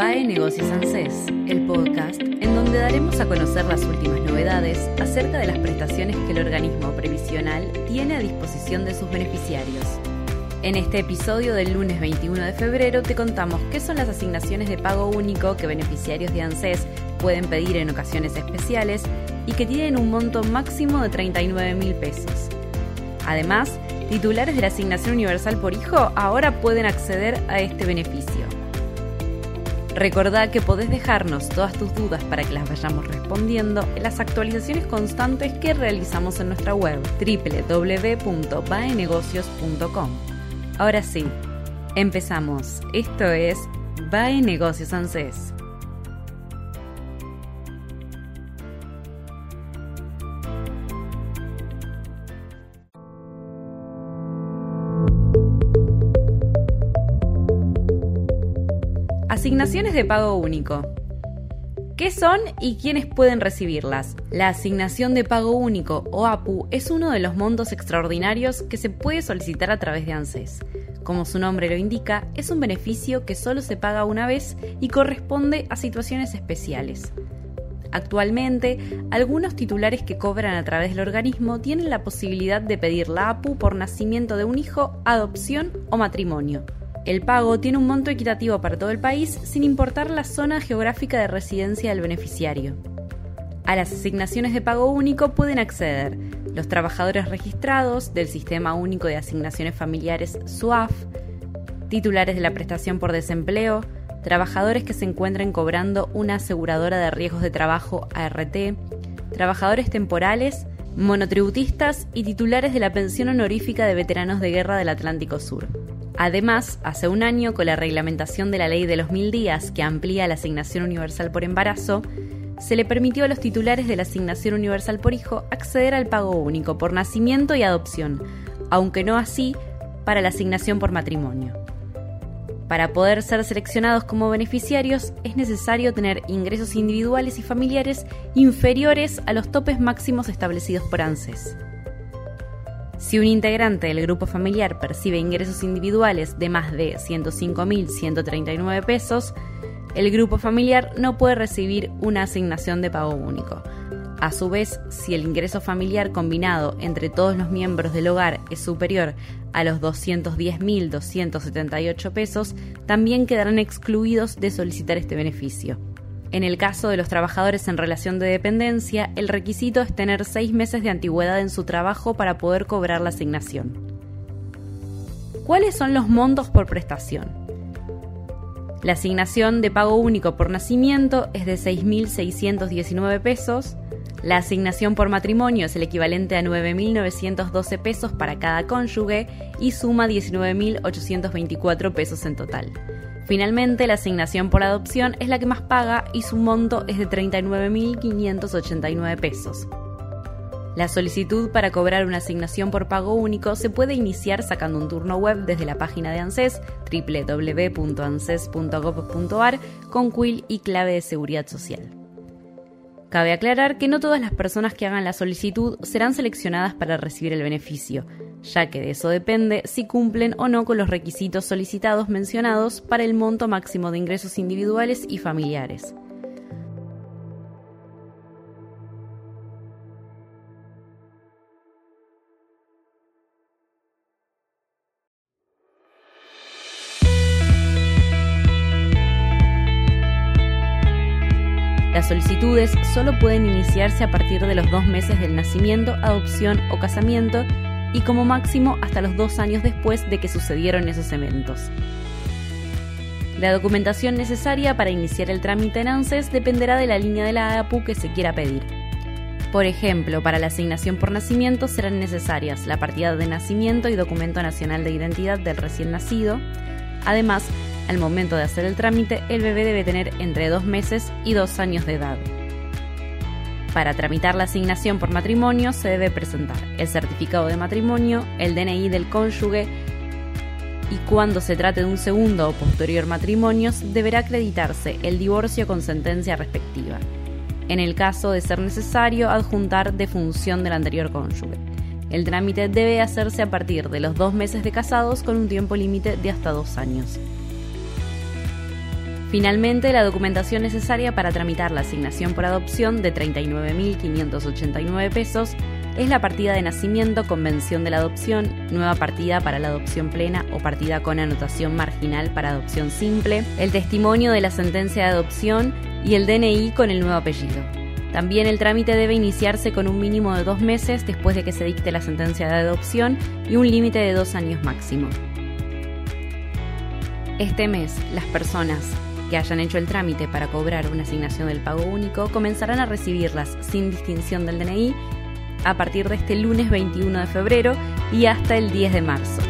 A VAE Negocios ANSES, el podcast en donde daremos a conocer las últimas novedades acerca de las prestaciones que el organismo previsional tiene a disposición de sus beneficiarios. En este episodio del lunes 21 de febrero te contamos qué son las asignaciones de pago único que beneficiarios de ANSES pueden pedir en ocasiones especiales y que tienen un monto máximo de 39 mil pesos. Además, titulares de la asignación universal por hijo ahora pueden acceder a este beneficio. Recordá que podés dejarnos todas tus dudas para que las vayamos respondiendo en las actualizaciones constantes que realizamos en nuestra web www.baenegocios.com. Ahora sí, empezamos. Esto es Bae Negocios ANSES. Asignaciones de pago único. ¿Qué son y quiénes pueden recibirlas? La asignación de pago único o APU es uno de los montos extraordinarios que se puede solicitar a través de ANSES. Como su nombre lo indica, es un beneficio que solo se paga una vez y corresponde a situaciones especiales. Actualmente, algunos titulares que cobran a través del organismo tienen la posibilidad de pedir la APU por nacimiento de un hijo, adopción o matrimonio. El pago tiene un monto equitativo para todo el país sin importar la zona geográfica de residencia del beneficiario. A las asignaciones de pago único pueden acceder los trabajadores registrados del Sistema Único de Asignaciones Familiares SUAF, titulares de la prestación por desempleo, trabajadores que se encuentren cobrando una aseguradora de riesgos de trabajo ART, trabajadores temporales, monotributistas y titulares de la pensión honorífica de veteranos de guerra del Atlántico Sur. Además, hace un año, con la reglamentación de la ley de los mil días que amplía la asignación universal por embarazo, se le permitió a los titulares de la asignación universal por hijo acceder al pago único por nacimiento y adopción, aunque no así para la asignación por matrimonio. Para poder ser seleccionados como beneficiarios es necesario tener ingresos individuales y familiares inferiores a los topes máximos establecidos por ANSES. Si un integrante del grupo familiar percibe ingresos individuales de más de 105.139 pesos, el grupo familiar no puede recibir una asignación de pago único. A su vez, si el ingreso familiar combinado entre todos los miembros del hogar es superior a los 210.278 pesos, también quedarán excluidos de solicitar este beneficio. En el caso de los trabajadores en relación de dependencia, el requisito es tener seis meses de antigüedad en su trabajo para poder cobrar la asignación. ¿Cuáles son los montos por prestación? La asignación de pago único por nacimiento es de 6.619 pesos, la asignación por matrimonio es el equivalente a 9.912 pesos para cada cónyuge y suma 19.824 pesos en total. Finalmente, la asignación por adopción es la que más paga y su monto es de 39.589 pesos. La solicitud para cobrar una asignación por pago único se puede iniciar sacando un turno web desde la página de ANSES www.anses.gov.ar con quill y clave de seguridad social. Cabe aclarar que no todas las personas que hagan la solicitud serán seleccionadas para recibir el beneficio ya que de eso depende si cumplen o no con los requisitos solicitados mencionados para el monto máximo de ingresos individuales y familiares. Las solicitudes solo pueden iniciarse a partir de los dos meses del nacimiento, adopción o casamiento y como máximo hasta los dos años después de que sucedieron esos eventos. La documentación necesaria para iniciar el trámite en ANSES dependerá de la línea de la APU que se quiera pedir. Por ejemplo, para la asignación por nacimiento serán necesarias la partida de nacimiento y documento nacional de identidad del recién nacido. Además, Al momento de hacer el trámite, el bebé debe tener entre dos meses y dos años de edad. Para tramitar la asignación por matrimonio se debe presentar el certificado de matrimonio, el DNI del cónyuge y cuando se trate de un segundo o posterior matrimonio deberá acreditarse el divorcio con sentencia respectiva. En el caso de ser necesario, adjuntar defunción del anterior cónyuge. El trámite debe hacerse a partir de los dos meses de casados con un tiempo límite de hasta dos años. Finalmente, la documentación necesaria para tramitar la asignación por adopción de 39.589 pesos es la partida de nacimiento, convención de la adopción, nueva partida para la adopción plena o partida con anotación marginal para adopción simple, el testimonio de la sentencia de adopción y el DNI con el nuevo apellido. También el trámite debe iniciarse con un mínimo de dos meses después de que se dicte la sentencia de adopción y un límite de dos años máximo. Este mes, las personas que hayan hecho el trámite para cobrar una asignación del pago único comenzarán a recibirlas sin distinción del DNI a partir de este lunes 21 de febrero y hasta el 10 de marzo.